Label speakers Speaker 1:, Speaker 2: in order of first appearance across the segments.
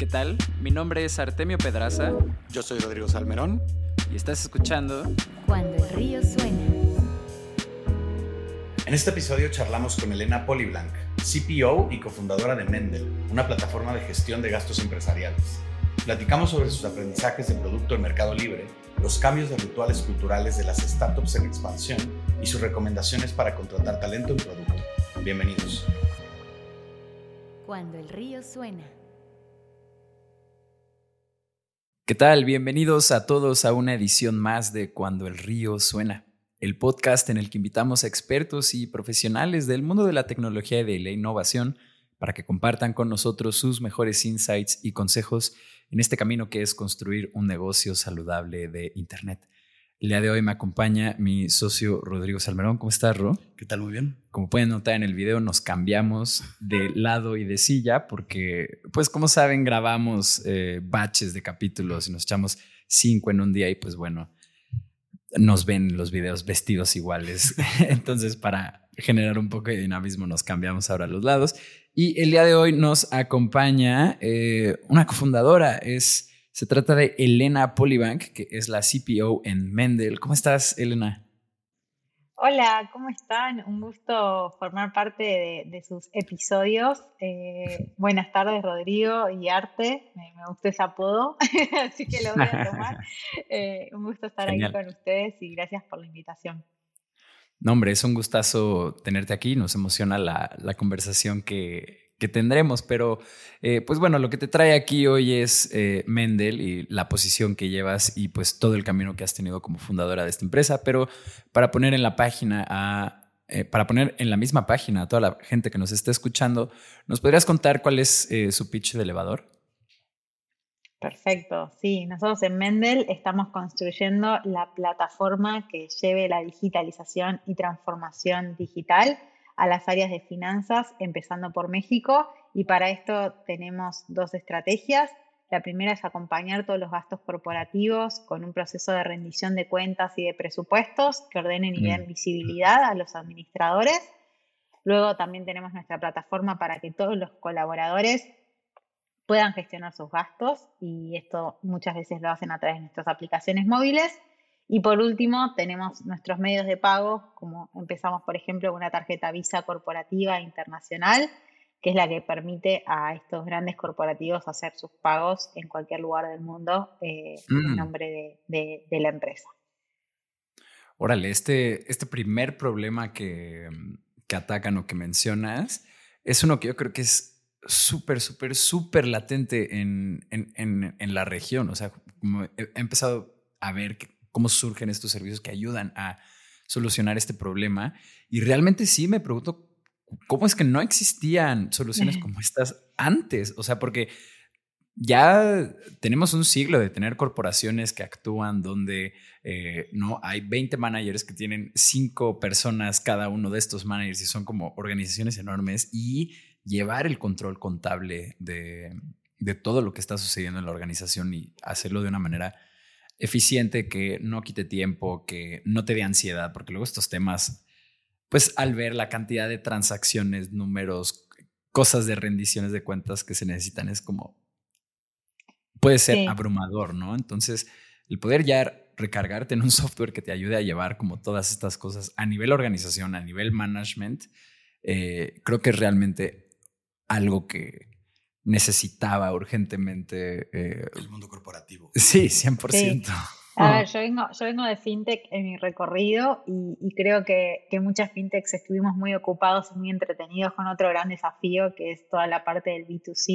Speaker 1: ¿Qué tal? Mi nombre es Artemio Pedraza.
Speaker 2: Yo soy Rodrigo Salmerón.
Speaker 1: Y estás escuchando
Speaker 3: Cuando el río suena.
Speaker 2: En este episodio charlamos con Elena Poliblanc, CPO y cofundadora de Mendel, una plataforma de gestión de gastos empresariales. Platicamos sobre sus aprendizajes de producto en Mercado Libre, los cambios de rituales culturales de las startups en expansión y sus recomendaciones para contratar talento en producto. Bienvenidos.
Speaker 3: Cuando el río suena.
Speaker 1: ¿Qué tal? Bienvenidos a todos a una edición más de Cuando el río suena, el podcast en el que invitamos a expertos y profesionales del mundo de la tecnología y de la innovación para que compartan con nosotros sus mejores insights y consejos en este camino que es construir un negocio saludable de Internet. El día de hoy me acompaña mi socio Rodrigo Salmerón. ¿Cómo estás, Ro?
Speaker 2: ¿Qué tal? Muy bien.
Speaker 1: Como pueden notar en el video, nos cambiamos de lado y de silla porque, pues como saben, grabamos eh, batches de capítulos y nos echamos cinco en un día y pues bueno, nos ven los videos vestidos iguales. Entonces, para generar un poco de dinamismo, nos cambiamos ahora a los lados. Y el día de hoy nos acompaña eh, una cofundadora, es se trata de Elena Polibank, que es la CPO en Mendel. ¿Cómo estás, Elena?
Speaker 4: Hola, ¿cómo están? Un gusto formar parte de, sus episodios. Eh, buenas tardes, Rodrigo y Arte. Me, gusta ese apodo, así que lo voy a tomar. Eh, un gusto estar aquí con ustedes y gracias por la invitación.
Speaker 1: No, hombre, es un gustazo tenerte aquí. Nos emociona la, la conversación que, que tendremos. Pero, eh, pues bueno, lo que te trae aquí hoy es eh, Mendel y la posición que llevas y pues todo el camino que has tenido como fundadora de esta empresa. Pero para poner en la página a, eh, para poner en la misma página a toda la gente que nos está escuchando, ¿nos podrías contar cuál es su pitch de elevador?
Speaker 4: Perfecto, sí, nosotros en Mendel estamos construyendo la plataforma que lleve la digitalización y transformación digital a las áreas de finanzas, empezando por México. Y para esto tenemos dos estrategias. La primera es acompañar todos los gastos corporativos con un proceso de rendición de cuentas y de presupuestos que ordenen y den mm. visibilidad a los administradores. Luego también tenemos nuestra plataforma para que todos los colaboradores puedan gestionar sus gastos y esto muchas veces lo hacen a través de nuestras aplicaciones móviles. Y por último, tenemos nuestros medios de pago, como empezamos, por ejemplo, con una tarjeta Visa corporativa internacional, que es la que permite a estos grandes corporativos hacer sus pagos en cualquier lugar del mundo eh, en mm. nombre de, la empresa.
Speaker 1: Órale, este, este primer problema que, que atacan o que mencionas es uno que yo creo que es súper, súper, súper latente en, en, en, la región. O sea, como he, he empezado a ver que cómo surgen estos servicios que ayudan a solucionar este problema. Y realmente sí me pregunto cómo es que no existían soluciones como estas antes. O sea, porque ya tenemos un siglo de tener corporaciones que actúan donde eh, no hay 20 managers que tienen 5 personas cada uno de estos managers y son como organizaciones enormes y llevar el control contable de, de todo lo que está sucediendo en la organización y hacerlo de una manera eficiente, que no quite tiempo, que no te dé ansiedad, porque luego estos temas, pues al ver la cantidad de transacciones, números, cosas de rendiciones de cuentas que se necesitan, es como, puede ser abrumador, ¿no? Entonces, el poder ya recargarte en un software que te ayude a llevar como todas estas cosas a nivel organización, a nivel management, eh, creo que es realmente algo que, necesitaba urgentemente.
Speaker 2: Eh, el mundo corporativo.
Speaker 1: Sí, 100%.
Speaker 4: A ver, yo vengo, yo vengo de fintech en mi recorrido y, creo que, que, muchas fintechs estuvimos muy ocupados y muy entretenidos con otro gran desafío que es toda la parte del B2C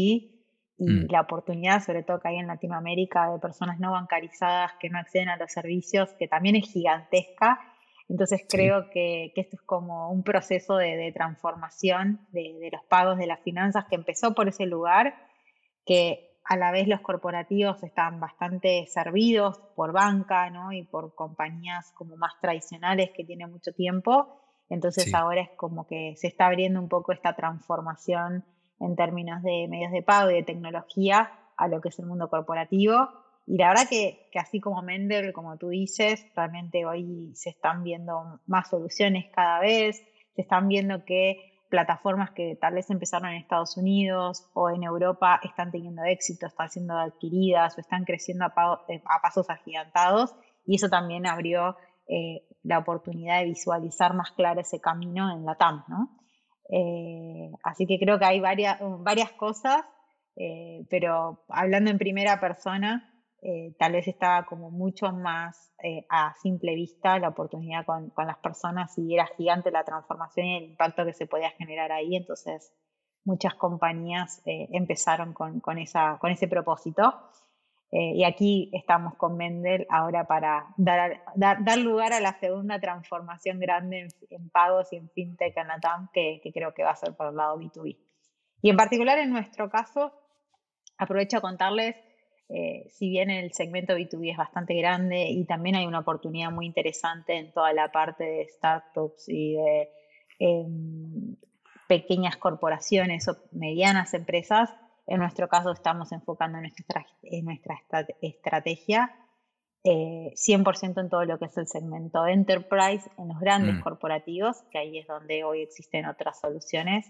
Speaker 4: y mm. la oportunidad, sobre todo que hay en Latinoamérica, de personas no bancarizadas que no acceden a los servicios, que también es gigantesca entonces creo que, esto es como un proceso de, transformación de, los pagos de las finanzas que empezó por ese lugar, que a la vez los corporativos están bastante servidos por banca ¿no? y por compañías como más tradicionales que tienen mucho tiempo. Entonces ahora es como que se está abriendo un poco esta transformación en términos de medios de pago y de tecnología a lo que es el mundo corporativo y la verdad que, así como Mendel, como tú dices, realmente hoy se están viendo más soluciones cada vez, se están viendo que plataformas que tal vez empezaron en Estados Unidos o en Europa están teniendo éxito, están siendo adquiridas o están creciendo a, eh, pasos agigantados y eso también abrió eh, la oportunidad de visualizar más claro ese camino en la TAM, ¿no? Eh, así que creo que hay varias, varias cosas, pero hablando en primera persona, eh, tal vez estaba como mucho más eh, a simple vista la oportunidad con, las personas y era gigante la transformación y el impacto que se podía generar ahí. Entonces, muchas compañías eh, empezaron con, esa, con ese propósito. y aquí estamos con Mendel ahora para dar, dar, lugar a la segunda transformación grande en, pagos y en fintech en Latam, que, que creo que va a ser por el lado B2B. Y en particular en nuestro caso, aprovecho a contarles eh, si bien el segmento B2B es bastante grande y también hay una oportunidad muy interesante en toda la parte de startups y de em, pequeñas corporaciones o medianas empresas, en nuestro caso estamos enfocando en nuestra, en nuestra estrategia 100% eh, en todo lo que es el segmento enterprise, en los grandes mm. corporativos, que ahí es donde hoy existen otras soluciones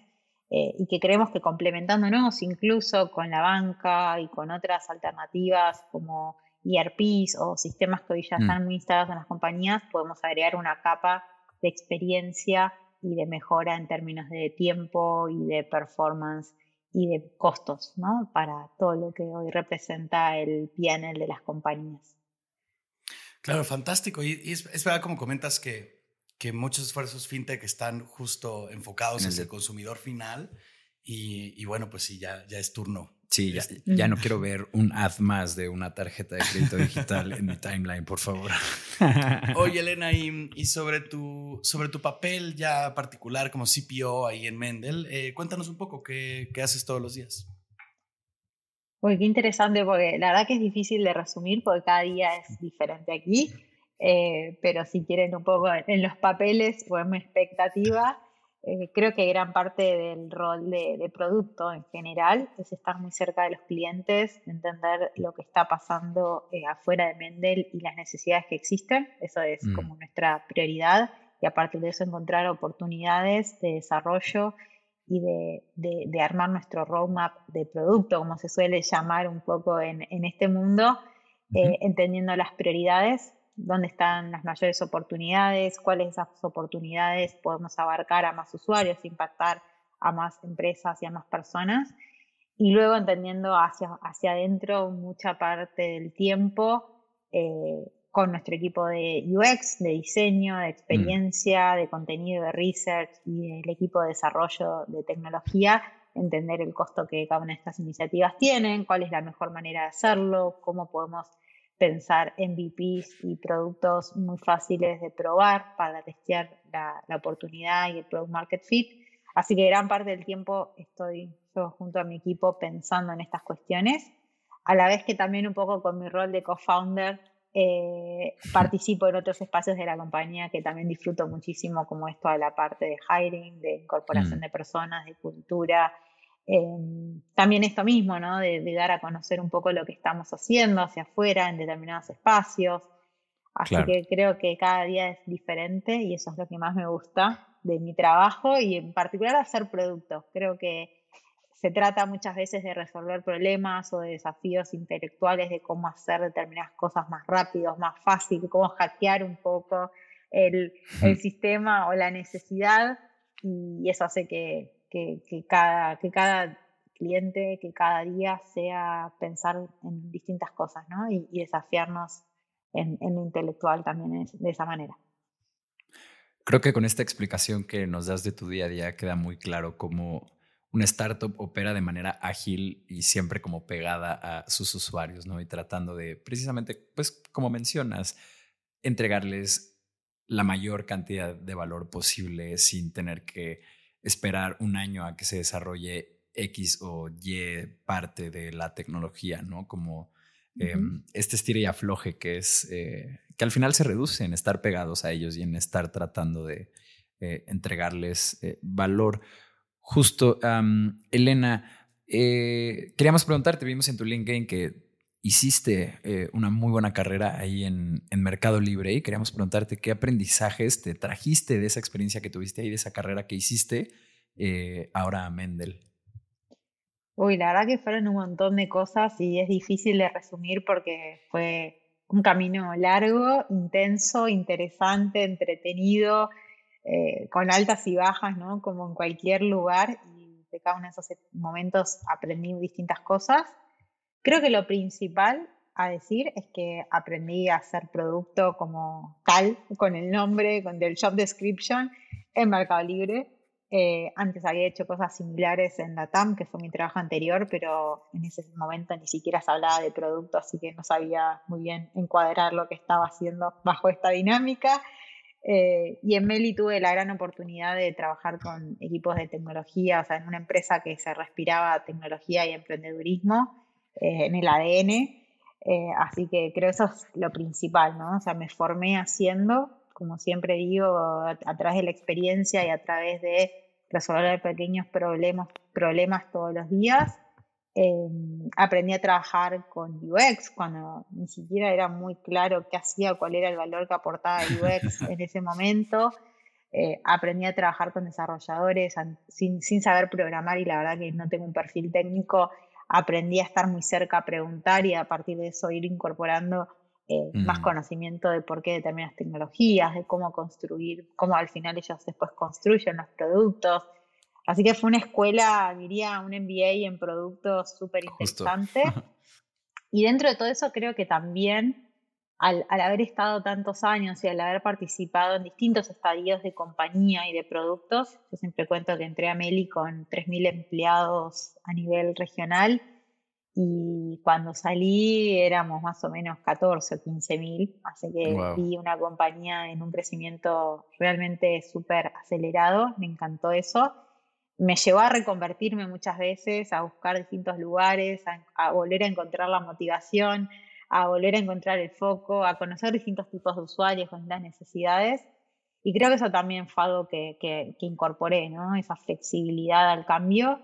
Speaker 4: eh, y que creemos que complementándonos incluso con la banca y con otras alternativas como ERPs o sistemas que hoy ya mm. están muy instalados en las compañías, podemos agregar una capa de experiencia y de mejora en términos de tiempo y de performance y de costos, ¿no? Para todo lo que hoy representa el PNL de las compañías.
Speaker 2: Claro, fantástico. Y, es, es, verdad, como comentas, que que muchos esfuerzos fintech están justo enfocados en el, consumidor final y, bueno, pues sí, ya, ya es turno.
Speaker 1: Sí, ya, este, ya, no quiero ver un ad más de una tarjeta de crédito digital en mi timeline, por favor.
Speaker 2: Oye, Elena, y, sobre, tu, sobre tu papel ya particular como CPO ahí en Mendel, eh, cuéntanos un poco qué, qué haces todos los días.
Speaker 4: Uy, qué interesante, porque la verdad que es difícil de resumir porque cada día es diferente aquí. Eh, pero si quieren un poco en los papeles o en mi expectativa, eh, creo que gran parte del rol de, producto en general es estar muy cerca de los clientes, entender lo que está pasando eh, afuera de Mendel y las necesidades que existen, eso es mm. como nuestra prioridad, y aparte de eso encontrar oportunidades de desarrollo y de, armar nuestro roadmap de producto, como se suele llamar un poco en, este mundo, entendiendo las prioridades dónde están las mayores oportunidades, cuáles esas oportunidades podemos abarcar a más usuarios, impactar a más empresas y a más personas. Y luego entendiendo hacia, hacia adentro mucha parte del tiempo eh, con nuestro equipo de UX, de diseño, de experiencia, de contenido, de research y el equipo de desarrollo de tecnología, entender el costo que cada una de estas iniciativas tienen, cuál es la mejor manera de hacerlo, cómo podemos pensar MVPs y productos muy fáciles de probar para testear la, oportunidad y el product market fit. Así que gran parte del tiempo estoy yo junto a mi equipo pensando en estas cuestiones, a la vez que también un poco con mi rol de co-founder eh, participo en otros espacios de la compañía que también disfruto muchísimo, como esto de la parte de hiring, de incorporación mm. de personas, de cultura, Em, también esto mismo, ¿no? De, dar a conocer un poco lo que estamos haciendo hacia afuera en determinados espacios. Así que creo que cada día es diferente y eso es lo que más me gusta de mi trabajo y en particular hacer productos. Creo que se trata muchas veces de resolver problemas o de desafíos intelectuales de cómo hacer determinadas cosas más rápidos, más fácil, cómo hackear un poco el, el sistema o la necesidad y eso hace que, que, cada, que cada cliente, que cada día sea pensar en distintas cosas, ¿no? Y, desafiarnos en, en, lo intelectual también de esa manera.
Speaker 1: Creo que con esta explicación que nos das de tu día a día queda muy claro cómo una startup opera de manera ágil y siempre como pegada a sus usuarios, ¿no? Y tratando de, precisamente, pues como mencionas, entregarles la mayor cantidad de valor posible sin tener que esperar un año a que se desarrolle X o Y parte de la tecnología, ¿no? Como em, este estira y afloje que es, eh, que al final se reduce en estar pegados a ellos y en estar tratando de eh, entregarles eh, valor. Justo, Elena, queríamos preguntarte, vimos en tu LinkedIn que hiciste una muy buena carrera ahí en, en, Mercado Libre y queríamos preguntarte qué aprendizajes te trajiste de esa experiencia que tuviste ahí, de esa carrera que hiciste eh, ahora a Mendel?
Speaker 4: Uy, la verdad que fueron un montón de cosas y es difícil de resumir porque fue un camino largo, intenso, interesante, entretenido, eh, con altas y bajas, ¿no? Como en cualquier lugar y de cada uno de esos momentos aprendí distintas cosas. Creo que lo principal a decir es que aprendí a hacer producto como tal, con el nombre, con el job description en Mercado Libre. Eh, antes había hecho cosas similares en la TAM, que fue mi trabajo anterior, pero en ese momento ni siquiera se hablaba de producto, así que no sabía muy bien encuadrar lo que estaba haciendo bajo esta dinámica. Eh, y en Meli tuve la gran oportunidad de trabajar con equipos de tecnología, o sea, en una empresa que se respiraba tecnología y emprendedurismo eh, en el ADN. así que creo eso es lo principal, ¿no? O sea, me formé haciendo, como siempre digo, a través de la experiencia y a través de resolver pequeños problemas, problemas todos los días. Em, aprendí a trabajar con UX cuando ni siquiera era muy claro qué hacía, cuál era el valor que aportaba UX en ese momento. Eh, aprendí a trabajar con desarrolladores sin, sin, saber programar y la verdad que no tengo un perfil técnico. Aprendí a estar muy cerca, a preguntar y a partir de eso ir incorporando eh, más conocimiento de por qué determinadas tecnologías, de cómo construir, cómo al final ellos después construyen los productos. Así que fue una escuela, diría, un MBA en productos súper interesante. y dentro de todo eso creo que también al, al, haber estado tantos años y al haber participado en distintos estadios de compañía y de productos, yo siempre cuento que entré a Meli con 3.000 empleados a nivel regional y cuando salí éramos más o menos 14 o 15 mil, así que vi una compañía en un crecimiento realmente súper acelerado, me encantó eso. Me llevó a reconvertirme muchas veces, a buscar distintos lugares, a, volver a encontrar la motivación, a volver a encontrar el foco, a conocer distintos tipos de usuarios con las necesidades. Y creo que eso también fue algo que, que, que incorporé, ¿no? Esa flexibilidad al cambio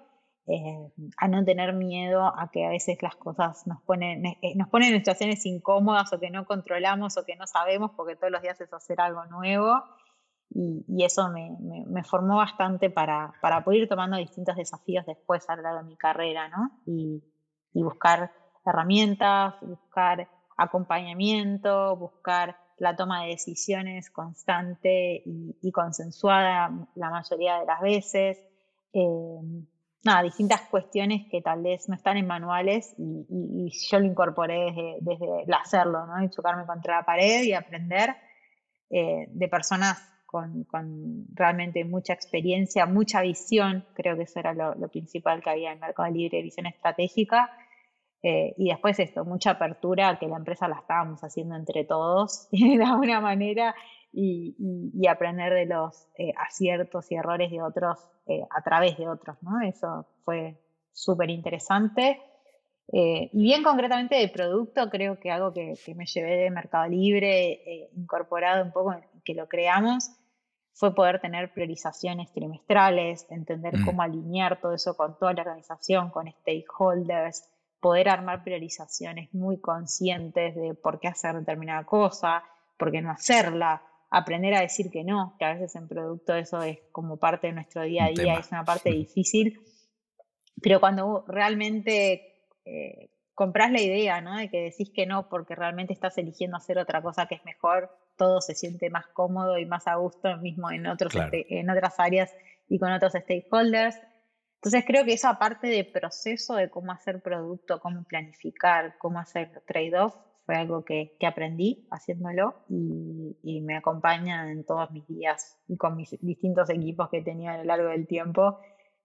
Speaker 4: eh, a no tener miedo a que a veces las cosas nos ponen, eh, nos ponen en situaciones incómodas o que no controlamos o que no sabemos porque todos los días es hacer algo nuevo y, eso me, me, formó bastante para, para, poder ir tomando distintos desafíos después a lo largo de mi carrera, ¿no? Y, y buscar herramientas, buscar acompañamiento, buscar la toma de decisiones constante y, y consensuada la mayoría de las veces. Eh, nada, distintas cuestiones que tal vez no están en manuales y, yo lo incorporé desde, el hacerlo, ¿no? Y chocarme contra la pared y aprender eh, de personas con, realmente mucha experiencia, mucha visión, creo que eso era lo, principal que había en Mercado Libre, visión estratégica. Eh, y después esto, mucha apertura, que la empresa la estábamos haciendo entre todos de alguna manera y, aprender de los eh, aciertos y errores de otros eh, a través de otros, ¿no? Eso fue súper interesante. Eh, y bien concretamente de producto, creo que algo que, me llevé de Mercado Libre, incorporado un poco, que lo creamos, fue poder tener priorizaciones trimestrales, entender mm. cómo alinear todo eso con toda la organización, con stakeholders, poder armar priorizaciones muy conscientes de por qué hacer determinada cosa, por qué no hacerla, aprender a decir que no, que a veces en producto eso es como parte de nuestro día a día, es una parte difícil, pero cuando realmente eh, compras la idea, ¿no? De que decís que no porque realmente estás eligiendo hacer otra cosa que es mejor, todo se siente más cómodo y más a gusto mismo en, otros este, en otras áreas y con otros stakeholders. Entonces creo que esa parte de proceso de cómo hacer producto, cómo planificar, cómo hacer trade-off, fue algo que, aprendí haciéndolo y, me acompaña en todos mis días y con mis distintos equipos que he tenido a lo largo del tiempo.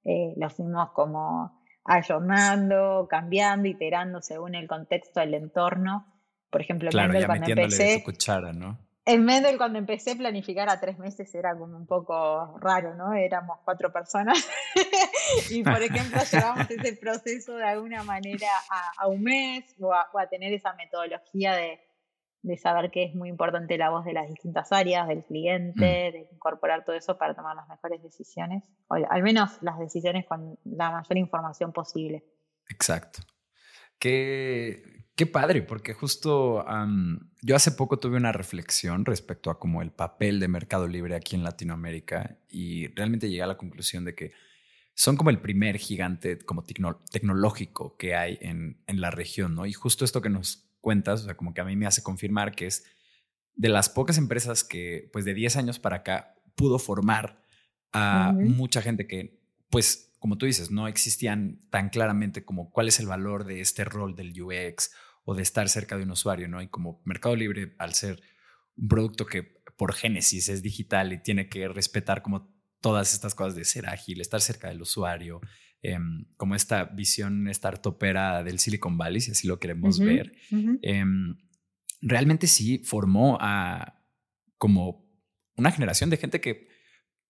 Speaker 4: Eh, los fuimos como ayornando, cambiando, iterando según el contexto del entorno. Por ejemplo,
Speaker 1: claro, ya cuando empecé, su cuchara, ¿no?
Speaker 4: En Mendel, cuando empecé a planificar a tres meses, era como un poco raro, ¿no? Éramos cuatro personas. y, por ejemplo, llevamos ese proceso de alguna manera a, un mes o a, tener esa metodología de, saber que es muy importante la voz de las distintas áreas, del cliente, mm. de incorporar todo eso para tomar las mejores decisiones, o al menos las decisiones con la mayor información posible.
Speaker 1: Exacto. ¿Qué, Qué padre, porque justo yo hace poco tuve una reflexión respecto a como el papel de Mercado Libre aquí en Latinoamérica y realmente llegué a la conclusión de que son como el primer gigante como tecnológico que hay en, en, la región, ¿no? Y justo esto que nos cuentas, o sea, como que a mí me hace confirmar que es de las pocas empresas que, pues de 10 años para acá, pudo formar a mucha gente que, pues, como tú dices, no existían tan claramente como cuál es el valor de este rol del UX o de estar cerca de un usuario, ¿no? Y como Mercado Libre, al ser un producto que por génesis es digital y tiene que respetar como todas estas cosas de ser ágil, estar cerca del usuario, em, como esta visión startupera del Silicon Valley, si así lo queremos ver, em, realmente sí formó a como una generación de gente que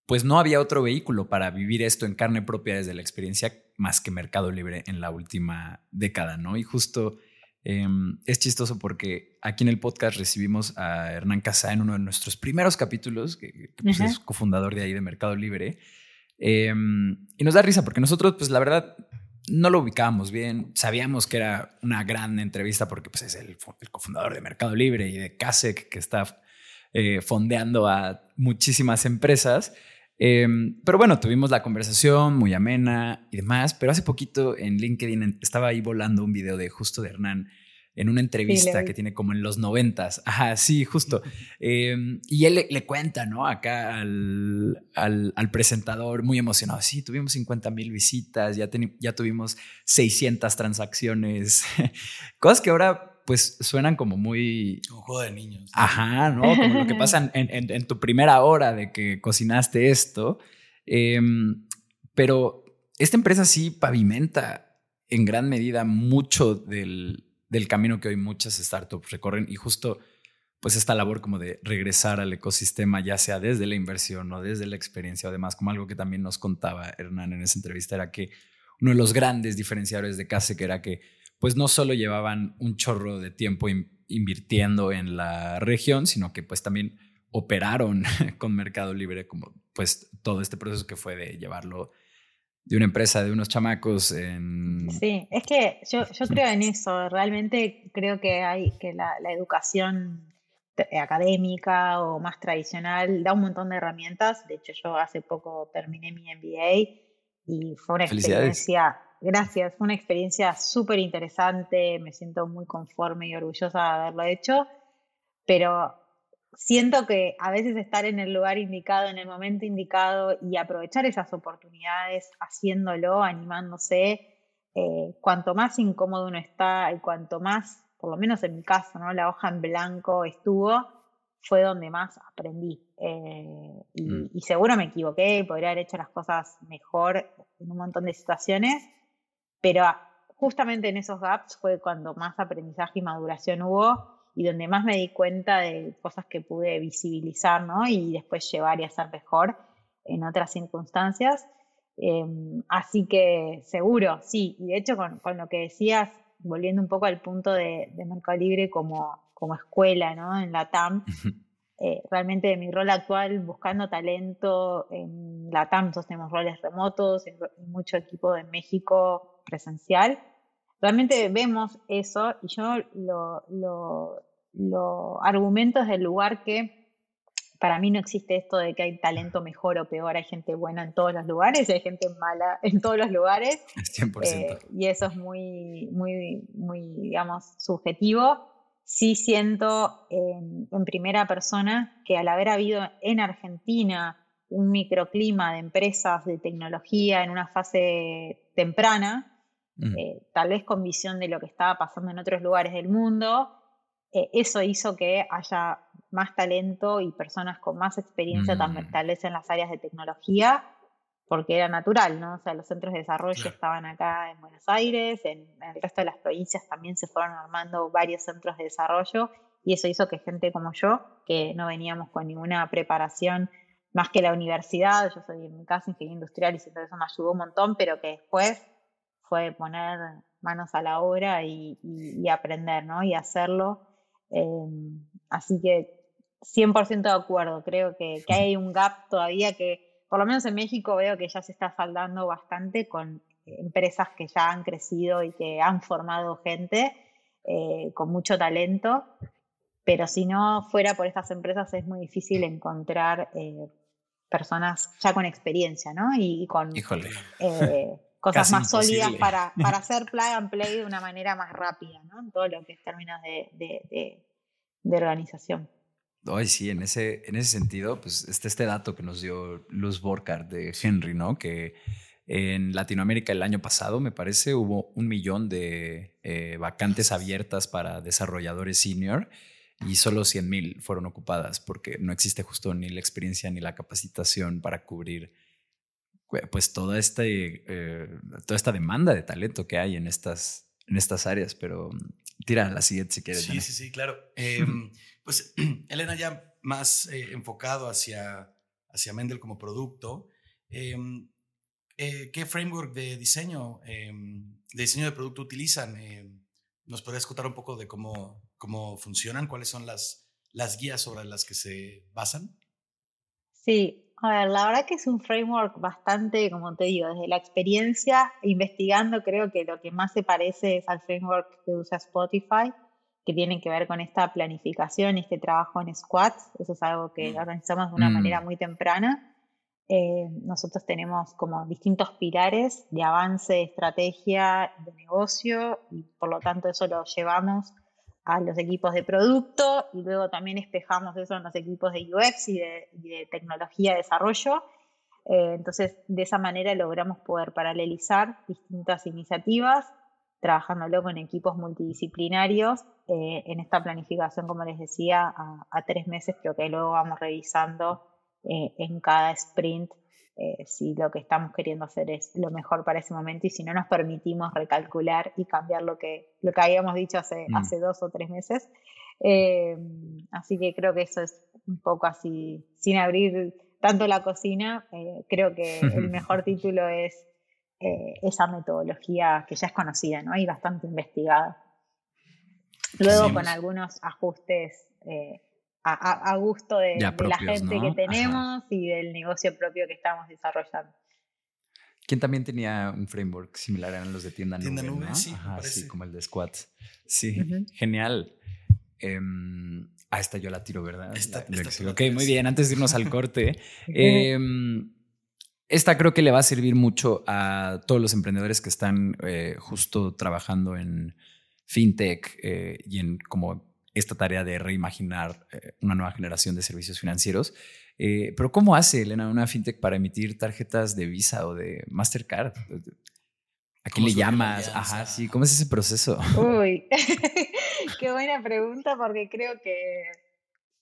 Speaker 1: pues no había otro vehículo para vivir esto en carne propia desde la experiencia más que Mercado Libre en la última década, ¿no? Y justo em, es chistoso porque aquí en el podcast recibimos a Hernán Casá en uno de nuestros primeros capítulos, que, pues, es cofundador de ahí de Mercado Libre. Em, y nos da risa porque nosotros, pues la verdad, no lo ubicábamos bien. Sabíamos que era una gran entrevista porque pues, es el, cofundador de Mercado Libre y de Kasek, que está eh, fondeando a muchísimas empresas. Em, pero bueno, tuvimos la conversación muy amena y demás, pero hace poquito en LinkedIn estaba ahí volando un video de justo de Hernán en una entrevista que tiene como en los noventas. Ajá, sí, justo. Em, y él le, cuenta, ¿no? Acá al, al, presentador muy emocionado. Sí, tuvimos 50 mil visitas, ya, ya tuvimos 600 transacciones. Cosas que ahora pues suenan como muy...
Speaker 2: Un juego de niños.
Speaker 1: Ajá, ¿no? Como lo que pasa en, tu primera hora de que cocinaste esto. Em, pero esta empresa sí pavimenta en gran medida mucho del, camino que hoy muchas startups recorren y justo pues esta labor como de regresar al ecosistema, ya sea desde la inversión o desde la experiencia o demás, como algo que también nos contaba Hernán en esa entrevista, era que uno de los grandes diferenciadores de Case que era que pues no solo llevaban un chorro de tiempo invirtiendo en la región, sino que pues también operaron con Mercado Libre como pues todo este proceso que fue de llevarlo de una empresa, de unos chamacos en...
Speaker 4: Sí, es que yo, yo creo en eso, realmente creo que hay que la, la educación académica o más tradicional da un montón de herramientas, de hecho yo hace poco terminé mi MBA y fue una experiencia Gracias, fue una experiencia súper interesante, me siento muy conforme y orgullosa de haberlo hecho, pero siento que a veces estar en el lugar indicado, en el momento indicado y aprovechar esas oportunidades haciéndolo, animándose, eh, cuanto más incómodo uno está y cuanto más, por lo menos en mi caso, ¿no? la hoja en blanco estuvo, fue donde más aprendí. Eh, y, mm. y, seguro me equivoqué, podría haber hecho las cosas mejor en un montón de situaciones, pero justamente en esos gaps fue cuando más aprendizaje y maduración hubo y donde más me di cuenta de cosas que pude visibilizar, ¿no? Y después llevar y hacer mejor en otras circunstancias. Em, así que seguro, sí. Y de hecho, con, lo que decías, volviendo un poco al punto de, Mercado Libre como, como escuela, ¿no? En la TAM, eh, realmente mi rol actual buscando talento en la TAM, nosotros tenemos roles remotos, y mucho equipo de México presencial. Realmente vemos eso y yo lo, lo, argumento desde el lugar que para mí no existe esto de que hay talento mejor o peor, hay gente buena en todos los lugares y hay gente mala en todos los lugares. 100%. Eh, y eso es muy, muy, muy, digamos, subjetivo. Sí siento en, en primera persona que al haber habido en Argentina un microclima de empresas de tecnología en una fase temprana, eh, tal vez con visión de lo que estaba pasando en otros lugares del mundo, eh, eso hizo que haya más talento y personas con más experiencia también, mm. tal vez en las áreas de tecnología, porque era natural, ¿no? O sea, los centros de desarrollo estaban acá en Buenos Aires, en, el resto de las provincias también se fueron armando varios centros de desarrollo y eso hizo que gente como yo, que no veníamos con ninguna preparación más que la universidad, yo soy en mi caso ingeniero industrial y eso me ayudó un montón, pero que después fue poner manos a la obra y, aprender, ¿no? Y hacerlo. Em, así que 100% de acuerdo, creo que, hay un gap todavía que, por lo menos en México, veo que ya se está saldando bastante con empresas que ya han crecido y que han formado gente eh, con mucho talento, pero si no fuera por estas empresas es muy difícil encontrar eh, personas ya con experiencia, ¿no? Y, con
Speaker 1: eh,
Speaker 4: cosas más sólidas para, para, hacer plug and play de una manera más rápida, ¿no? En todo lo que es términos de, de, de, organización.
Speaker 1: Ay, sí, en ese, en ese sentido, pues este, este dato que nos dio Luz Borkart de Henry, ¿no? Que en Latinoamérica el año pasado, me parece, hubo un millón de eh, vacantes abiertas para desarrolladores senior y solo 100 mil fueron ocupadas porque no existe justo ni la experiencia ni la capacitación para cubrir pues toda, este, eh, toda esta demanda de talento que hay en estas, en estas áreas. Pero tira la siguiente si quieres.
Speaker 2: Sí, sí, sí, claro. Em, pues Elena ya más eh, enfocado hacia, hacia Mendel como producto. Em, eh, ¿Qué framework de diseño, em, de diseño de producto utilizan? Em, ¿Nos podrías contar un poco de cómo, cómo funcionan? ¿Cuáles son las, las guías sobre las que se basan?
Speaker 4: Sí, a ver, la verdad que es un framework bastante, como te digo, desde la experiencia, investigando, creo que lo que más se parece es al framework que usa Spotify, que tiene que ver con esta planificación y este trabajo en squads. Eso es algo que mm. organizamos de una manera mm. muy temprana. Eh, nosotros tenemos como distintos pilares de avance, de estrategia, de negocio y por lo tanto eso lo llevamos a los equipos de producto y luego también espejamos eso en los equipos de UX y de, tecnología de desarrollo. Eh, entonces, de esa manera logramos poder paralelizar distintas iniciativas, trabajándolo con equipos multidisciplinarios eh, en esta planificación, como les decía, a, a tres meses, pero que luego vamos revisando eh, en cada sprint eh, si lo que estamos queriendo hacer es lo mejor para ese momento y si no nos permitimos recalcular y cambiar lo que, lo que habíamos dicho hace, mm. hace dos o tres meses. Así que creo que eso es un poco así, sin abrir tanto la cocina, creo que el mejor título es esa metodología que ya es conocida ¿no? y bastante investigada. Luego con algunos ajustes a, gusto de, la gente que tenemos y del negocio propio que estamos desarrollando.
Speaker 1: ¿Quién también tenía un framework similar eran los de tienda,
Speaker 2: tienda nube.
Speaker 1: sí, como el de Squad. Sí, genial. Um, ah, esta yo la tiro, ¿verdad? ok, muy bien. Antes de irnos al corte, em, esta creo que le va a servir mucho a todos los emprendedores que están eh, justo trabajando en fintech eh, y en como esta tarea de reimaginar eh, una nueva generación de servicios financieros. Eh, pero ¿cómo hace Elena una fintech para emitir tarjetas de Visa o de Mastercard? ¿A quién le llamas? Ajá, sí. ¿Cómo es ese proceso?
Speaker 4: Uy, qué buena pregunta porque creo que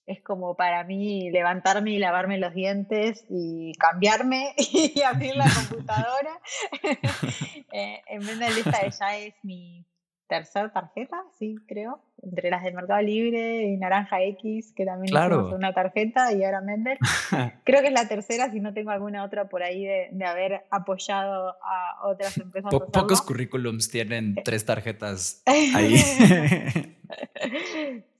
Speaker 4: es como para mí levantarme y lavarme los dientes y cambiarme y abrir la computadora. Eh, en vez de lista ya es mi tercera tarjeta, sí, creo, entre las del Mercado Libre y Naranja X, que también
Speaker 1: claro.
Speaker 4: una tarjeta, y ahora Mender. creo que es la tercera, si no tengo alguna otra por ahí de, haber apoyado a otras empresas.
Speaker 1: pocos currículums tienen tres tarjetas ahí.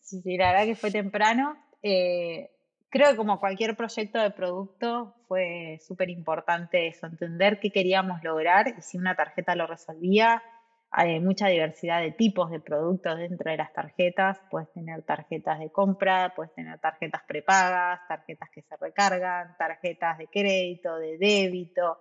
Speaker 4: sí, la verdad que fue temprano. Eh, creo que como cualquier proyecto de producto fue súper importante eso, entender qué queríamos lograr y si una tarjeta lo resolvía, hay mucha diversidad de tipos de productos dentro de las tarjetas. Puedes tener tarjetas de compra, puedes tener tarjetas prepagas, tarjetas que se recargan, tarjetas de crédito, de débito.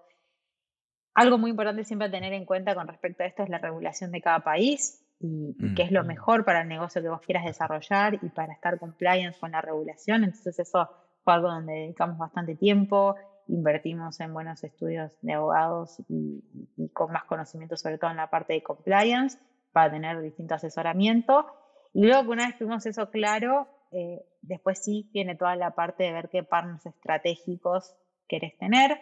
Speaker 4: Algo muy importante siempre tener en cuenta con respecto a esto es la regulación de cada país y, qué es lo mejor para el negocio que vos quieras desarrollar y para estar compliance con la regulación. Entonces eso fue algo donde dedicamos bastante tiempo invertimos en buenos estudios de abogados y, con más conocimiento, sobre todo en la parte de compliance, para tener distinto asesoramiento. Y luego que una vez tuvimos eso claro, eh, después sí viene toda la parte de ver qué partners estratégicos querés tener.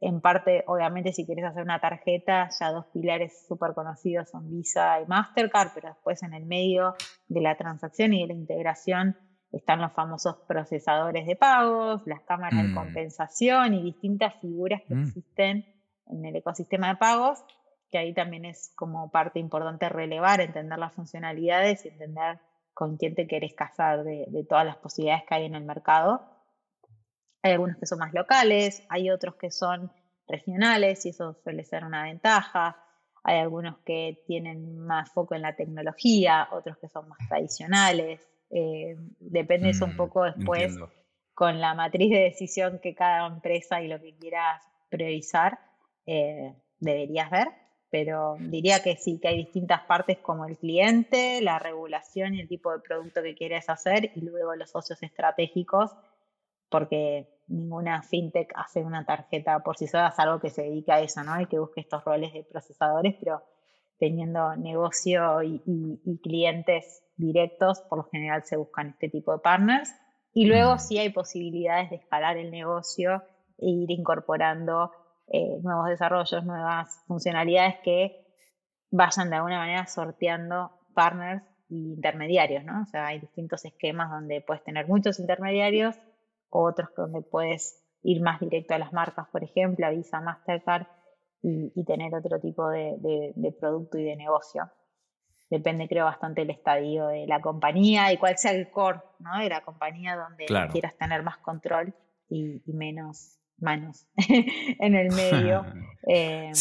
Speaker 4: En parte, obviamente, si quieres hacer una tarjeta, ya dos pilares súper conocidos son Visa y Mastercard, pero después en el medio de la transacción y de la integración están los famosos procesadores de pagos, las cámaras de mm. compensación y distintas figuras que mm. existen en el ecosistema de pagos, que ahí también es como parte importante relevar, entender las funcionalidades y entender con quién te querés casar de, de todas las posibilidades que hay en el mercado. Hay algunos que son más locales, hay otros que son regionales y eso suele ser una ventaja. Hay algunos que tienen más foco en la tecnología, otros que son más tradicionales. Eh, depende eso un mm, poco después con la matriz de decisión que cada empresa y lo que quieras priorizar eh, deberías ver, pero diría que sí, que hay distintas partes como el cliente, la regulación y el tipo de producto que quieres hacer y luego los socios estratégicos, porque ninguna fintech hace una tarjeta por sí sola, es algo que se dedica a eso, ¿no? Y que busque estos roles de procesadores, pero teniendo negocio y, y clientes directos, por lo general se buscan este tipo de partners. Y luego mm. sí hay posibilidades de escalar el negocio e ir incorporando eh, nuevos desarrollos, nuevas funcionalidades que vayan de alguna manera sorteando partners e intermediarios, ¿no? O sea, hay distintos esquemas donde puedes tener muchos intermediarios, otros donde puedes ir más directo a las marcas, por ejemplo, a Visa, Mastercard, y, tener otro tipo de, de producto y de negocio depende creo bastante del estadio de la compañía y cuál sea el core ¿no? de la compañía donde quieras tener más control y, menos manos en el medio.
Speaker 1: 100%.
Speaker 4: Eh,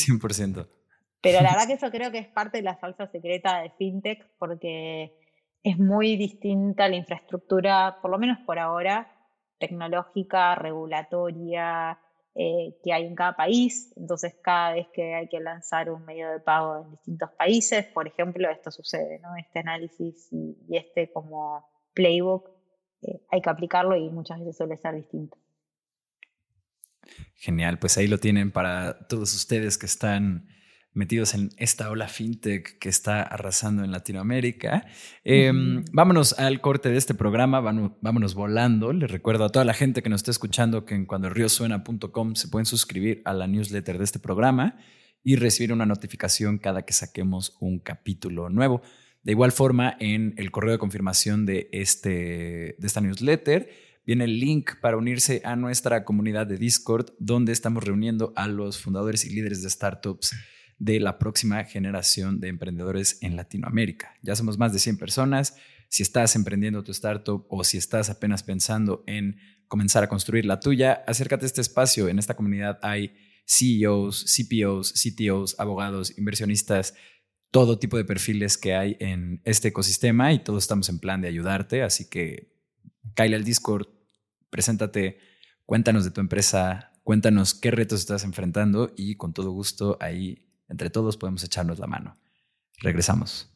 Speaker 4: pero la verdad que eso creo que es parte de la salsa secreta de FinTech porque es muy distinta la infraestructura, por lo menos por ahora, tecnológica, regulatoria, eh, que hay en cada país. Entonces, cada vez que hay que lanzar un medio de pago en distintos países, por ejemplo, esto sucede, ¿no? Este análisis y, este como playbook, eh, hay que aplicarlo y muchas veces suele ser distinto.
Speaker 1: Genial, pues ahí lo tienen para todos ustedes que están metidos en esta ola fintech que está arrasando en Latinoamérica. Em, vámonos al corte de este programa, vámonos volando. Les recuerdo a toda la gente que nos está escuchando que en cuandoelriosuena.com se pueden suscribir a la newsletter de este programa y recibir una notificación cada que saquemos un capítulo nuevo. De igual forma, en el correo de confirmación de, este, de esta newsletter viene el link para unirse a nuestra comunidad de Discord, donde estamos reuniendo a los fundadores y líderes de startups de la próxima generación de emprendedores en Latinoamérica. Ya somos más de 100 personas. Si estás emprendiendo tu startup o si estás apenas pensando en comenzar a construir la tuya, acércate a este espacio. En esta comunidad hay CEOs, CPOs, CTOs, abogados, inversionistas, todo tipo de perfiles que hay en este ecosistema y todos estamos en plan de ayudarte. Así que cállale al Discord, preséntate, cuéntanos de tu empresa, cuéntanos qué retos estás enfrentando y con todo gusto ahí entre todos podemos echarnos la mano. Regresamos.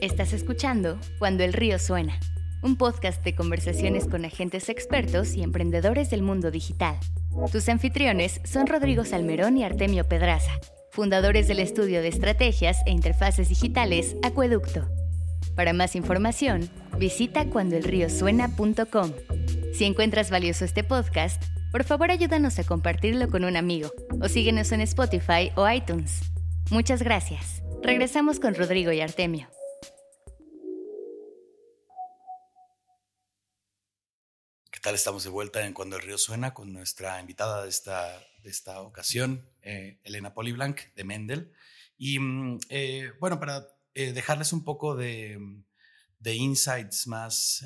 Speaker 3: Estás escuchando Cuando el río suena, un podcast de conversaciones con agentes expertos y emprendedores del mundo digital. Tus anfitriones son Rodrigo Salmerón y Artemio Pedraza, fundadores del estudio de estrategias e interfaces digitales Acueducto. Para más información, visita cuandoelriosuena.com. Si encuentras valioso este podcast, por favor ayúdanos a compartirlo con un amigo o síguenos en Spotify o iTunes. Muchas gracias. Regresamos con Rodrigo y Artemio.
Speaker 2: ¿Qué tal? Estamos de vuelta en Cuando el Río Suena con nuestra invitada de esta, de esta ocasión, eh, Elena Poliblanc de Mendel. Y mm, eh, bueno, para eh, dejarles un poco de, de insights más,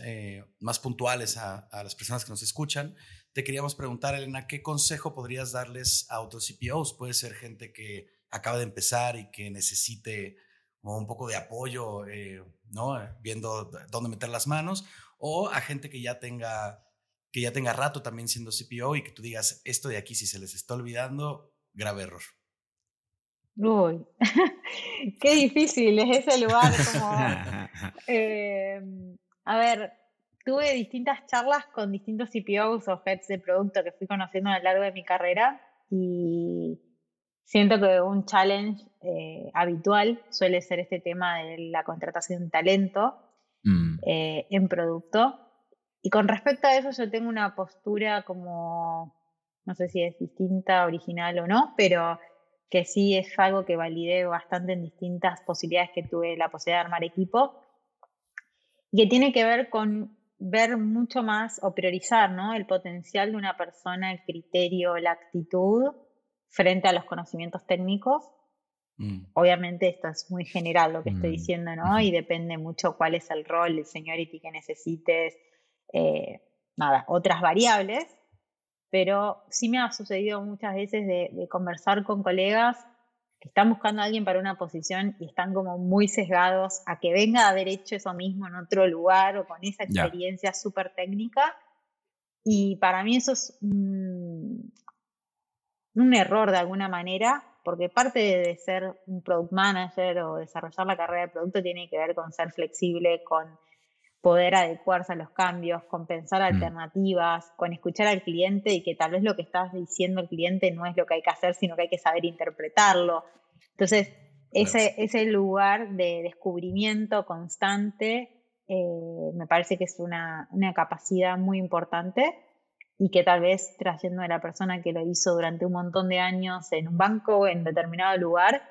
Speaker 2: más puntuales a, las personas que nos escuchan, te queríamos preguntar, Elena, ¿qué consejo podrías darles a otros CPOs? Puede ser gente que acaba de empezar y que necesite un poco de apoyo, eh, ¿no? Viendo dónde meter las manos, o a gente que ya tenga que ya tenga rato también siendo CPO y que tú digas, esto de aquí si se les está olvidando, grave error.
Speaker 4: Uy, qué difícil es ese lugar. Eh, a ver, tuve distintas charlas con distintos CPOs o heads de producto que fui conociendo a lo largo de mi carrera y siento que un challenge eh, habitual suele ser este tema de la contratación de talento mm. eh, en producto. Y con respecto a eso yo tengo una postura como, no sé si es distinta, original o no, pero que sí es algo que validé bastante en distintas posibilidades que tuve la posibilidad de armar equipo, y que tiene que ver con ver mucho más o priorizar ¿no? el potencial de una persona, el criterio, la actitud frente a los conocimientos técnicos. Mm. Obviamente esto es muy general lo que estoy mm. diciendo, ¿no? Y depende mucho cuál es el rol, el seniority que necesites, eh, nada, otras variables, pero sí me ha sucedido muchas veces de, de conversar con colegas están buscando a alguien para una posición y están como muy sesgados a que venga a haber hecho eso mismo en otro lugar o con esa experiencia súper técnica. Y para mí eso es un, error de alguna manera, porque parte de ser un product manager o desarrollar la carrera de producto tiene que ver con ser flexible, con poder adecuarse a los cambios, con pensar mm. alternativas, con escuchar al cliente y que tal vez lo que estás diciendo el cliente no es lo que hay que hacer, sino que hay que saber interpretarlo. Entonces, ese, ese lugar de descubrimiento constante eh, me parece que es una, capacidad muy importante y que tal vez trayendo a la persona que lo hizo durante un montón de años en un banco, en determinado lugar,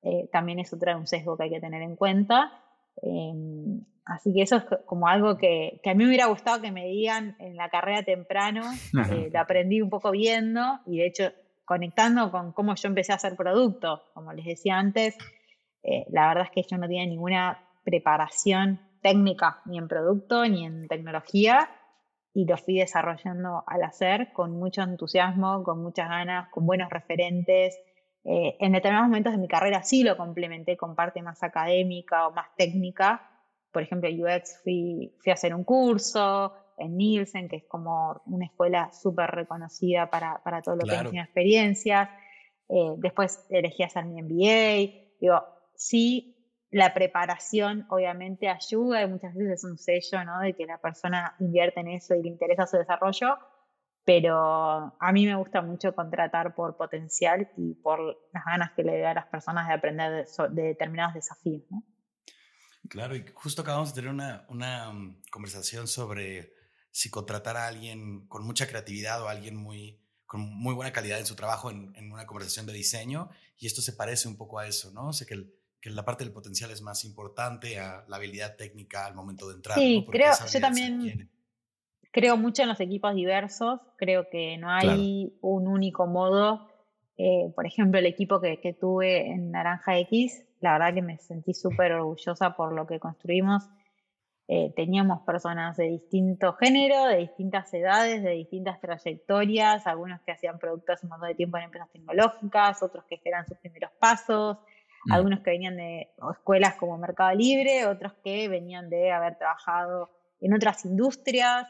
Speaker 4: eh, también eso trae un sesgo que hay que tener en cuenta. Em, así que eso es como algo que, a mí me hubiera gustado que me digan en la carrera temprano, eh, lo aprendí un poco viendo y de hecho conectando con cómo yo empecé a hacer producto, como les decía antes, la verdad es que yo no tenía ninguna preparación técnica, ni en producto, ni en tecnología, y lo fui desarrollando al hacer con mucho entusiasmo, con muchas ganas, con buenos referentes. Eh, en determinados momentos de mi carrera sí lo complementé con parte más académica o más técnica. Por ejemplo, UX fui, fui a hacer un curso en Nielsen, que es como una escuela súper reconocida para, para, todo lo que es experiencias. Eh, después elegí hacer mi MBA. Digo, sí la preparación obviamente ayuda y muchas veces es un sello, ¿no? De que la persona invierte en eso y le interesa su desarrollo, pero a mí me gusta mucho contratar por potencial y por las ganas que le da a las personas de aprender de, determinados desafíos, ¿no?
Speaker 2: Claro, y justo acabamos de tener una, una um, conversación sobre si contratar a alguien con mucha creatividad o a alguien muy, con muy buena calidad en su trabajo en, en, una conversación de diseño, y esto se parece un poco a eso, ¿no? O sea, que el, que la parte del potencial es más importante a la habilidad técnica al momento de entrar.
Speaker 4: Sí, creo, yo también creo mucho en los equipos diversos, creo que no hay un único modo. Eh, por ejemplo, el equipo que, que, tuve en Naranja X, la verdad que me sentí súper orgullosa por lo que construimos. Eh, teníamos personas de distinto género, de distintas edades, de distintas trayectorias, algunos que hacían productos un montón de tiempo en empresas tecnológicas, otros que eran sus primeros pasos, Mm. algunos que venían de escuelas como Mercado Libre, otros que venían de haber trabajado en otras industrias.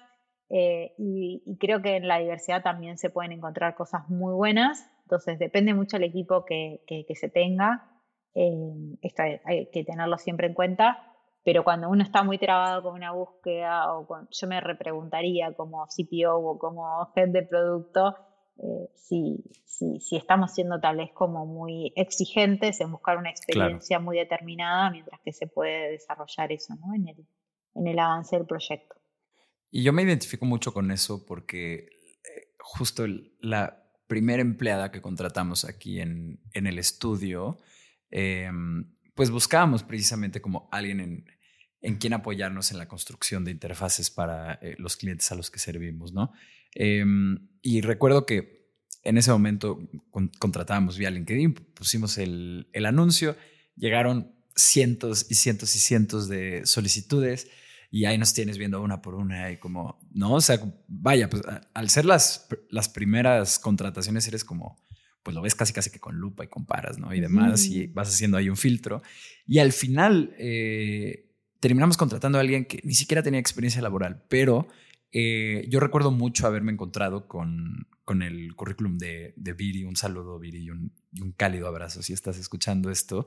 Speaker 4: Eh, y, creo que en la diversidad también se pueden encontrar cosas muy buenas. Entonces depende mucho del equipo que, se tenga. Eh, esto hay, que tenerlo siempre en cuenta. Pero cuando uno está muy trabado con una búsqueda, o yo me repreguntaría como CPO o como head de producto, eh, si, si, estamos siendo tal vez como muy exigentes en buscar una experiencia muy determinada, mientras que se puede desarrollar eso ¿no? en, el, en el avance del proyecto.
Speaker 1: Y yo me identifico mucho con eso porque eh, justo la primera empleada que contratamos aquí en, en el estudio, em, pues buscábamos precisamente como alguien en, en quien apoyarnos en la construcción de interfaces para eh, los clientes a los que servimos, ¿no? Em, y recuerdo que en ese momento contratábamos vía LinkedIn, pusimos el, el, anuncio, llegaron cientos y cientos y cientos de solicitudes y ahí nos tienes viendo una por una y como, no, o sea, vaya, pues al ser las, las primeras contrataciones eres como, pues lo ves casi casi que con lupa y comparas, ¿no? Y demás, y vas haciendo ahí un filtro. Y al final eh, terminamos contratando a alguien que ni siquiera tenía experiencia laboral, pero eh, yo recuerdo mucho haberme encontrado con, con el currículum de, de, Viri. Un saludo, Viri, y un, un, cálido abrazo si estás escuchando esto.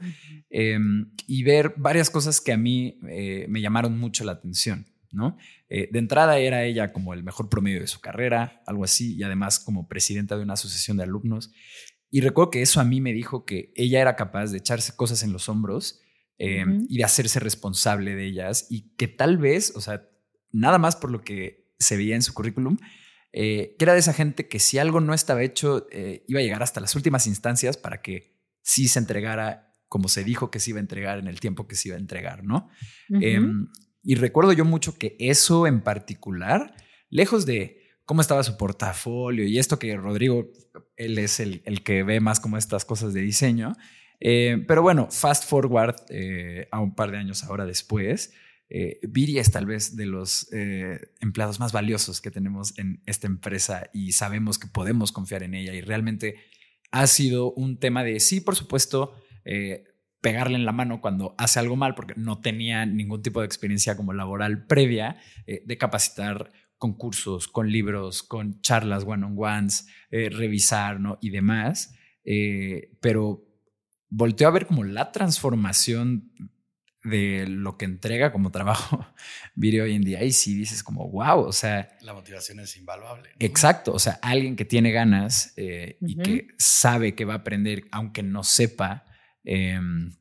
Speaker 1: Em, y ver varias cosas que a mí eh, me llamaron mucho la atención. ¿no? Eh, de entrada era ella como el mejor promedio de su carrera, algo así, y además como presidenta de una asociación de alumnos. Y recuerdo que eso a mí me dijo que ella era capaz de echarse cosas en los hombros em, y de hacerse responsable de ellas y que tal vez, o sea, nada más por lo que se veía en su currículum, eh, que era de esa gente que si algo no estaba hecho, eh, iba a llegar hasta las últimas instancias para que sí se entregara como se dijo que se iba a entregar en el tiempo que se iba a entregar, ¿no? Em, y recuerdo yo mucho que eso en particular, lejos de cómo estaba su portafolio y esto que Rodrigo, él es el, que ve más como estas cosas de diseño, eh, pero bueno, fast forward a un par de años ahora después, eh, Viri es tal vez de los eh, empleados más valiosos que tenemos en esta empresa y sabemos que podemos confiar en ella y realmente ha sido un tema de, sí, por supuesto, Eh, pegarle en la mano cuando hace algo mal porque no tenía ningún tipo de experiencia como laboral previa, eh, de capacitar con cursos, con libros, con charlas one-on-ones, revisar y demás. pero volteó a ver como la transformación de lo que entrega como trabajo video hoy en día y sí dices como wow, o sea...
Speaker 2: La motivación es invaluable.
Speaker 1: Exacto, o sea, alguien que tiene ganas eh, y que sabe que va a aprender aunque no sepa, em,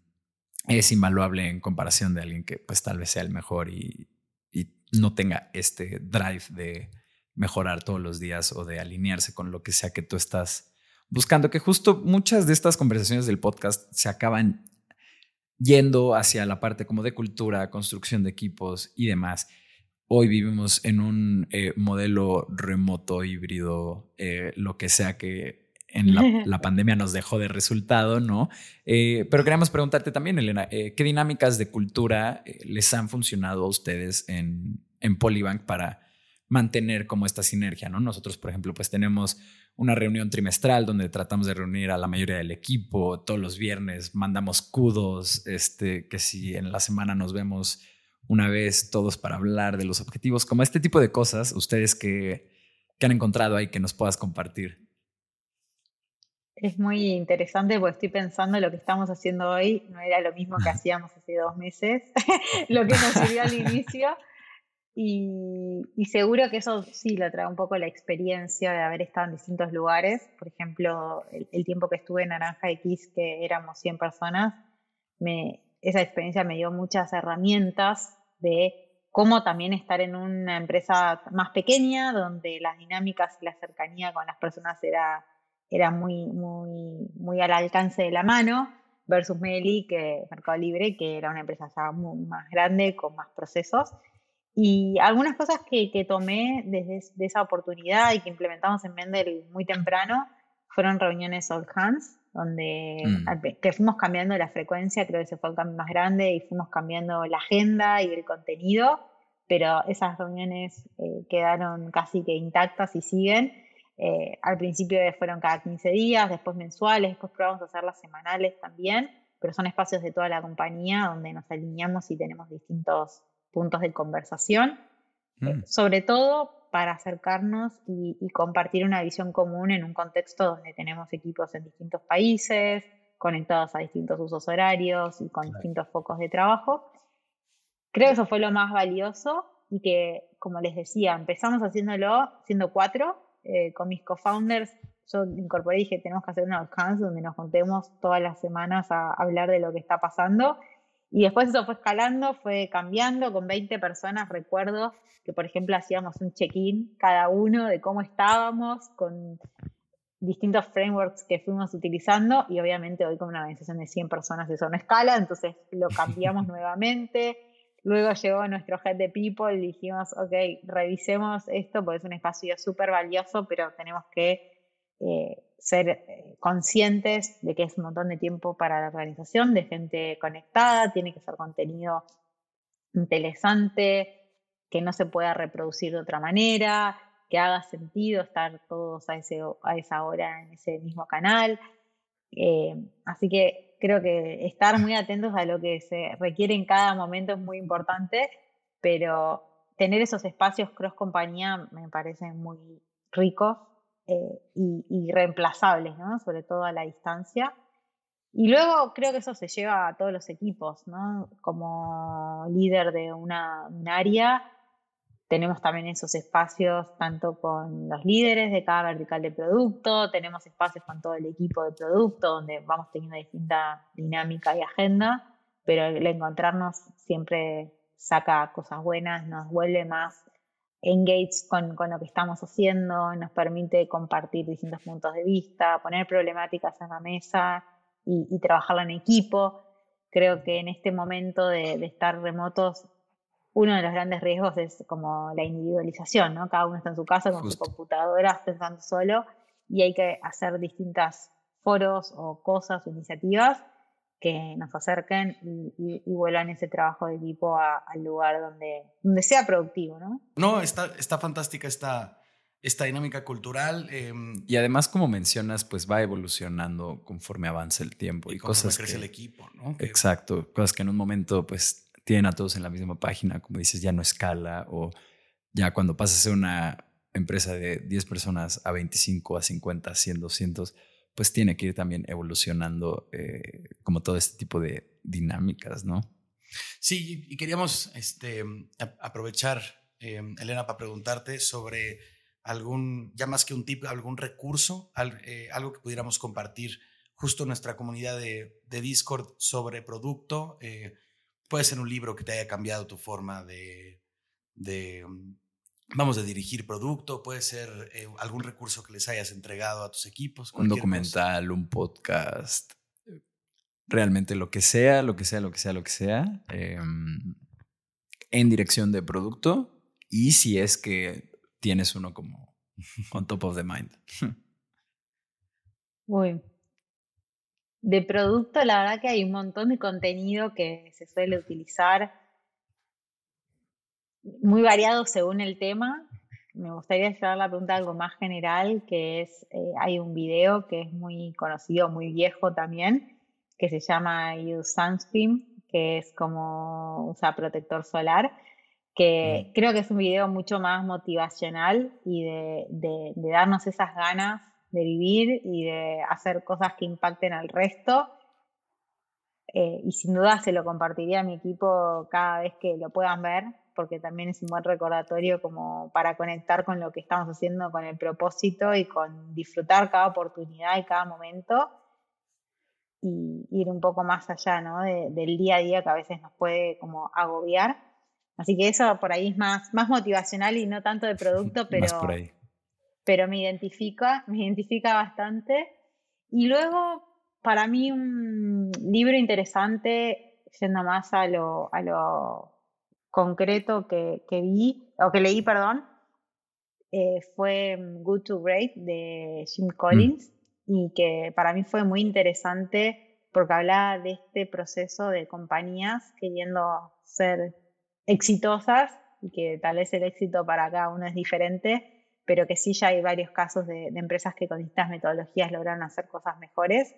Speaker 1: es invaluable en comparación de alguien que pues tal vez sea el mejor y, y no tenga este drive de mejorar todos los días o de alinearse con lo que sea que tú estás buscando, que justo muchas de estas conversaciones del podcast se acaban yendo hacia la parte como de cultura, construcción de equipos y demás. Hoy vivimos en un eh, modelo remoto, híbrido, eh, lo que sea que en la, pandemia nos dejó de resultado, ¿no? Eh, pero queríamos preguntarte también, Elena, ¿qué dinámicas de cultura les han funcionado a ustedes en, en Polybank para mantener como esta sinergia, ¿no? Nosotros, por ejemplo, pues tenemos una reunión trimestral donde tratamos de reunir a la mayoría del equipo todos los viernes, mandamos kudos, este, que si en la semana nos vemos una vez todos para hablar de los objetivos, como este tipo de cosas, ustedes que, que han encontrado ahí que nos puedas compartir.
Speaker 4: Es muy interesante porque estoy pensando lo que estamos haciendo hoy no era lo mismo que hacíamos hace dos meses, lo que nos sirvió al inicio. Y, seguro que eso sí lo trae un poco la experiencia de haber estado en distintos lugares. Por ejemplo, el, tiempo que estuve en Naranja X, que éramos 100 personas, me, esa experiencia me dio muchas herramientas de cómo también estar en una empresa más pequeña, donde las dinámicas y la cercanía con las personas era, era muy, muy, muy al alcance de la mano, versus Meli, que Mercado Libre, que era una empresa ya más grande, con más procesos y algunas cosas que, que tomé desde esa oportunidad y que implementamos en Mendel muy temprano fueron reuniones all hands, donde mm. que fuimos cambiando la frecuencia, creo que ese fue el cambio más grande, y fuimos cambiando la agenda y el contenido, pero esas reuniones eh, quedaron casi que intactas y siguen. Eh, al principio fueron cada 15 días, después mensuales, después probamos a hacerlas semanales también, pero son espacios de toda la compañía donde nos alineamos y tenemos distintos puntos de conversación, eh, mm. sobre todo para acercarnos y, compartir una visión común en un contexto donde tenemos equipos en distintos países, conectados a distintos usos horarios y con distintos focos de trabajo. Creo que eso fue lo más valioso y que, como les decía, empezamos haciéndolo siendo cuatro, eh, con mis co-founders. Yo incorporé y dije, tenemos que hacer una alcance donde nos contemos todas las semanas a hablar de lo que está pasando y después eso fue escalando, fue cambiando. Con 20 personas recuerdo que, por ejemplo, hacíamos un check-in cada uno de cómo estábamos, con distintos frameworks que fuimos utilizando. Y obviamente hoy con una organización de 100 personas eso no escala, entonces lo cambiamos nuevamente. Luego llegó nuestro head de people y dijimos, ok, revisemos esto porque es un espacio súper valioso, pero tenemos que eh, ser eh, conscientes de que es un montón de tiempo para la organización, de gente conectada, tiene que ser contenido interesante, que no se pueda reproducir de otra manera, que haga sentido estar todos a, esa hora en ese mismo canal. Eh, así que creo que estar muy atentos a lo que se requiere en cada momento es muy importante, pero tener esos espacios cross compañía me parecen muy ricos eh, y, reemplazables, ¿no? Sobre todo a la distancia. Y luego creo que eso se lleva a todos los equipos, ¿no? Como líder de una, un área, tenemos también esos espacios tanto con los líderes de cada vertical de producto, tenemos espacios con todo el equipo de producto donde vamos teniendo distinta dinámica y agenda, pero el encontrarnos siempre saca cosas buenas, nos vuelve más engage con, con, lo que estamos haciendo, nos permite compartir distintos puntos de vista, poner problemáticas en la mesa y, y trabajarla en equipo. Creo que en este momento de, de, estar remotos, uno de los grandes riesgos es como la individualización, ¿no? Cada uno está en su casa con su computadora pensando solo y hay que hacer distintas foros o cosas o iniciativas que nos acerquen y, vuelvan ese trabajo de equipo al lugar donde, donde sea productivo, ¿no?
Speaker 2: No, está, está fantástica esta, esta dinámica cultural. Em,
Speaker 1: y además, como mencionas, pues va evolucionando conforme avanza el tiempo y, cosas
Speaker 2: crece el equipo, ¿no?
Speaker 1: Exacto, cosas que en un momento pues tienen a todos en la misma página, como dices, ya no escala o ya cuando pasas a una empresa de 10 personas a 25, a 50, a 100, 200, pues tiene que ir también evolucionando eh, como todo este tipo de dinámicas, ¿no?
Speaker 2: Sí, y queríamos este, aprovechar, em, Elena, para preguntarte sobre algún, ya más que un tip, algún recurso, eh, algo que pudiéramos compartir justo en nuestra comunidad de, Discord sobre producto. Eh, puede ser un libro que te haya cambiado tu forma de, mm, vamos, de dirigir producto, puede ser eh, algún recurso que les hayas entregado a tus equipos.
Speaker 1: Un documental, un podcast, realmente lo que sea, lo que sea, lo que sea, lo que sea, em, en dirección de producto. Y si es que tienes uno como on top of the mind.
Speaker 4: Uy. De producto, la verdad que hay un montón de contenido que se suele utilizar, muy variado según el tema. Me gustaría llevar la pregunta a algo más general, que es, eh, hay un video que es muy conocido, muy viejo también, que se llama Use Sunscreen, que es como usa protector solar que creo que es un video mucho más motivacional y de, darnos esas ganas de vivir y de hacer cosas que impacten al resto. Eh, y sin duda se lo compartiría a mi equipo cada vez que lo puedan ver, porque también es un buen recordatorio como para conectar con lo que estamos haciendo, con el propósito y con disfrutar cada oportunidad y cada momento y ir un poco más allá ¿no? del día a día que a veces nos puede como agobiar Así que eso por ahí es más, más motivacional y no tanto de producto, pero, pero me identifica, me identifica bastante. Y luego, para mí, un libro interesante, yendo más a lo, a lo concreto que, que vi, o que leí, perdón, eh, fue Good to Great de Jim Collins mm. y que para mí fue muy interesante porque hablaba de este proceso de compañías queriendo ser exitosas y que tal vez el éxito para cada uno es diferente, pero que sí ya hay varios casos de, empresas que con distintas metodologías lograron hacer cosas mejores.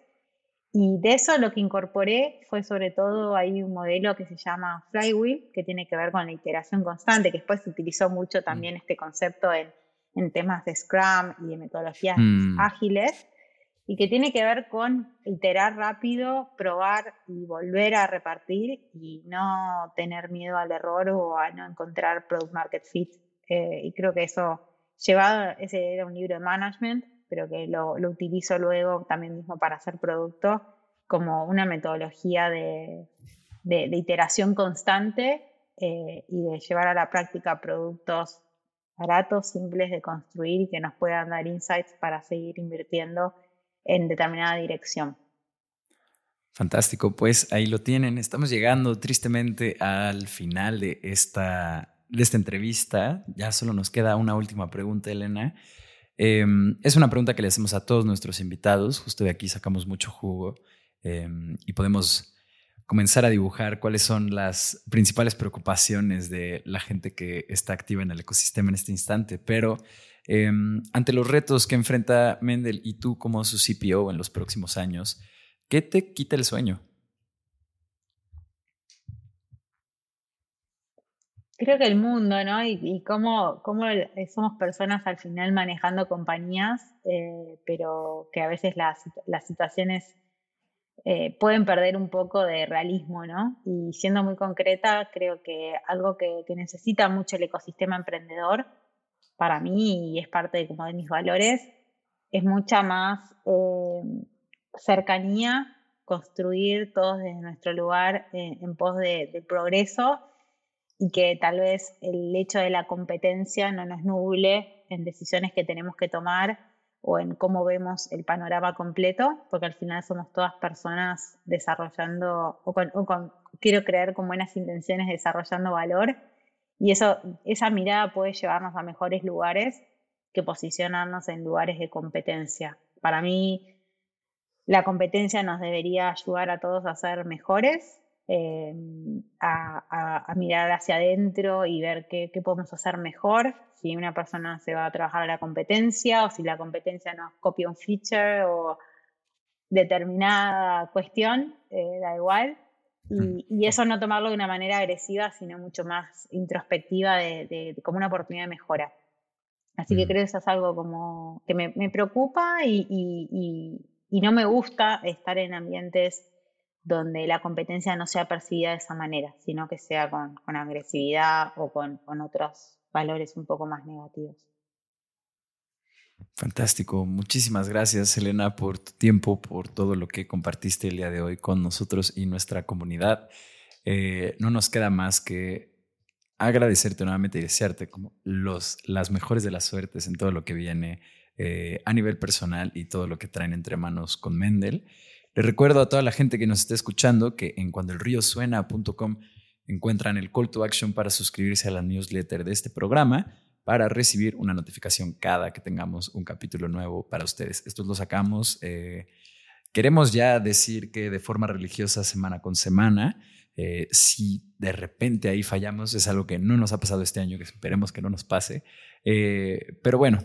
Speaker 4: Y de eso lo que incorporé fue sobre todo hay un modelo que se llama Flywheel, que tiene que ver con la iteración constante, que después se utilizó mucho también mm. este concepto en, en temas de Scrum y de metodologías mm. ágiles y que tiene que ver con iterar rápido, probar y volver a repartir y no tener miedo al error o a no encontrar product market fit. Eh, y creo que eso, llevado, ese era un libro de management, pero que lo, lo utilizo luego también mismo para hacer producto como una metodología de, de, iteración constante eh, y de llevar a la práctica productos baratos, simples de construir y que nos puedan dar insights para seguir invirtiendo en determinada dirección.
Speaker 1: Fantástico, pues ahí lo tienen. Estamos llegando tristemente al final de esta, de esta entrevista. Ya solo nos queda una última pregunta, Elena. Em, es una pregunta que le hacemos a todos nuestros invitados. Justo de aquí sacamos mucho jugo em, y podemos comenzar a dibujar cuáles son las principales preocupaciones de la gente que está activa en el ecosistema en este instante. Pero Em, ante los retos que enfrenta Mendel y tú como su CPO en los próximos años, ¿qué te quita el sueño?
Speaker 4: Creo que el mundo, ¿no? Y, cómo, somos personas al final manejando compañías, eh, pero que a veces las, situaciones eh, pueden perder un poco de realismo, ¿no? Y siendo muy concreta, creo que algo que necesita mucho el ecosistema emprendedor para mí y es parte de, como de mis valores, es mucha más eh, cercanía, construir todos desde nuestro lugar eh, en pos de, del progreso y que tal vez el hecho de la competencia no nos nuble en decisiones que tenemos que tomar o en cómo vemos el panorama completo, porque al final somos todas personas desarrollando, o, quiero creer con buenas intenciones desarrollando valor y eso, esa mirada puede llevarnos a mejores lugares que posicionarnos en lugares de competencia. Para mí, la competencia nos debería ayudar a todos a ser mejores em, a, mirar hacia adentro y ver qué, podemos hacer mejor, si una persona se va a trabajar a la competencia o si la competencia nos copia un feature o determinada cuestión, eh, da igual. Y, eso no tomarlo de una manera agresiva, sino mucho más introspectiva, de, como una oportunidad de mejora. Así que creo que eso es algo como que me, preocupa y, no me gusta estar en ambientes donde la competencia no sea percibida de esa manera, sino que sea con, agresividad o con, con otros valores un poco más negativos.
Speaker 1: Fantástico. Muchísimas gracias, Elena, por tu tiempo, por todo lo que compartiste el día de hoy con nosotros y nuestra comunidad. Eh, no nos queda más que agradecerte nuevamente y desearte como los, las mejores de las suertes en todo lo que viene eh, a nivel personal y todo lo que traen entre manos con Mendel. Les recuerdo a toda la gente que nos esté escuchando que en cuandoelríosuena.com encuentran el call to action para suscribirse a la newsletter de este programa para recibir una notificación cada que tengamos un capítulo nuevo para ustedes. Estos lo sacamos. Eh, queremos ya decir que de forma religiosa, semana con semana, eh, si de repente ahí fallamos, es algo que no nos ha pasado este año, que esperemos que no nos pase. Eh, pero bueno,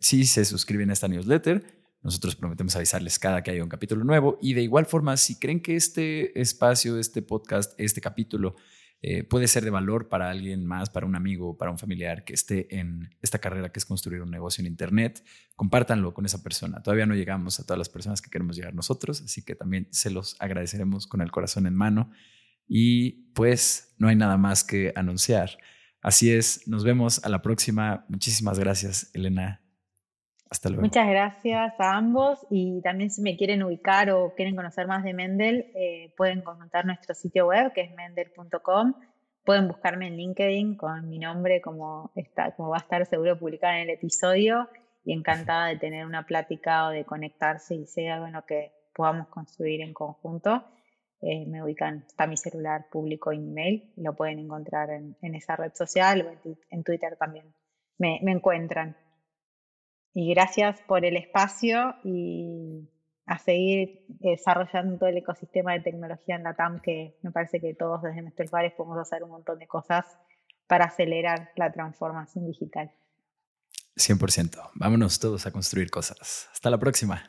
Speaker 1: si se suscriben a esta newsletter, nosotros prometemos avisarles cada que haya un capítulo nuevo. Y de igual forma, si creen que este espacio, este podcast, este capítulo eh, puede ser de valor para alguien más, para un amigo, para un familiar que esté en esta carrera que es construir un negocio en Internet. Compártanlo con esa persona. Todavía no llegamos a todas las personas que queremos llegar nosotros, así que también se los agradeceremos con el corazón en mano. Y pues no hay nada más que anunciar. Así es, nos vemos a la próxima. Muchísimas gracias, Elena. Hasta luego.
Speaker 4: Muchas gracias a ambos y también si me quieren ubicar o quieren conocer más de Mendel, eh, pueden consultar nuestro sitio web que es mendel.com. Pueden buscarme en LinkedIn con mi nombre como, está, como va a estar seguro publicado en el episodio y encantada de tener una plática o de conectarse y sea algo en lo que podamos construir en conjunto. Eh, me ubican, está mi celular público y mi mail, lo pueden encontrar en, esa red social o en, Twitter también. me encuentran. Y gracias por el espacio y a seguir desarrollando todo el ecosistema de tecnología en la TAM, que me parece que todos desde nuestros lugares podemos hacer un montón de cosas para acelerar la transformación digital.
Speaker 1: 100%. Vámonos todos a construir cosas. Hasta la próxima.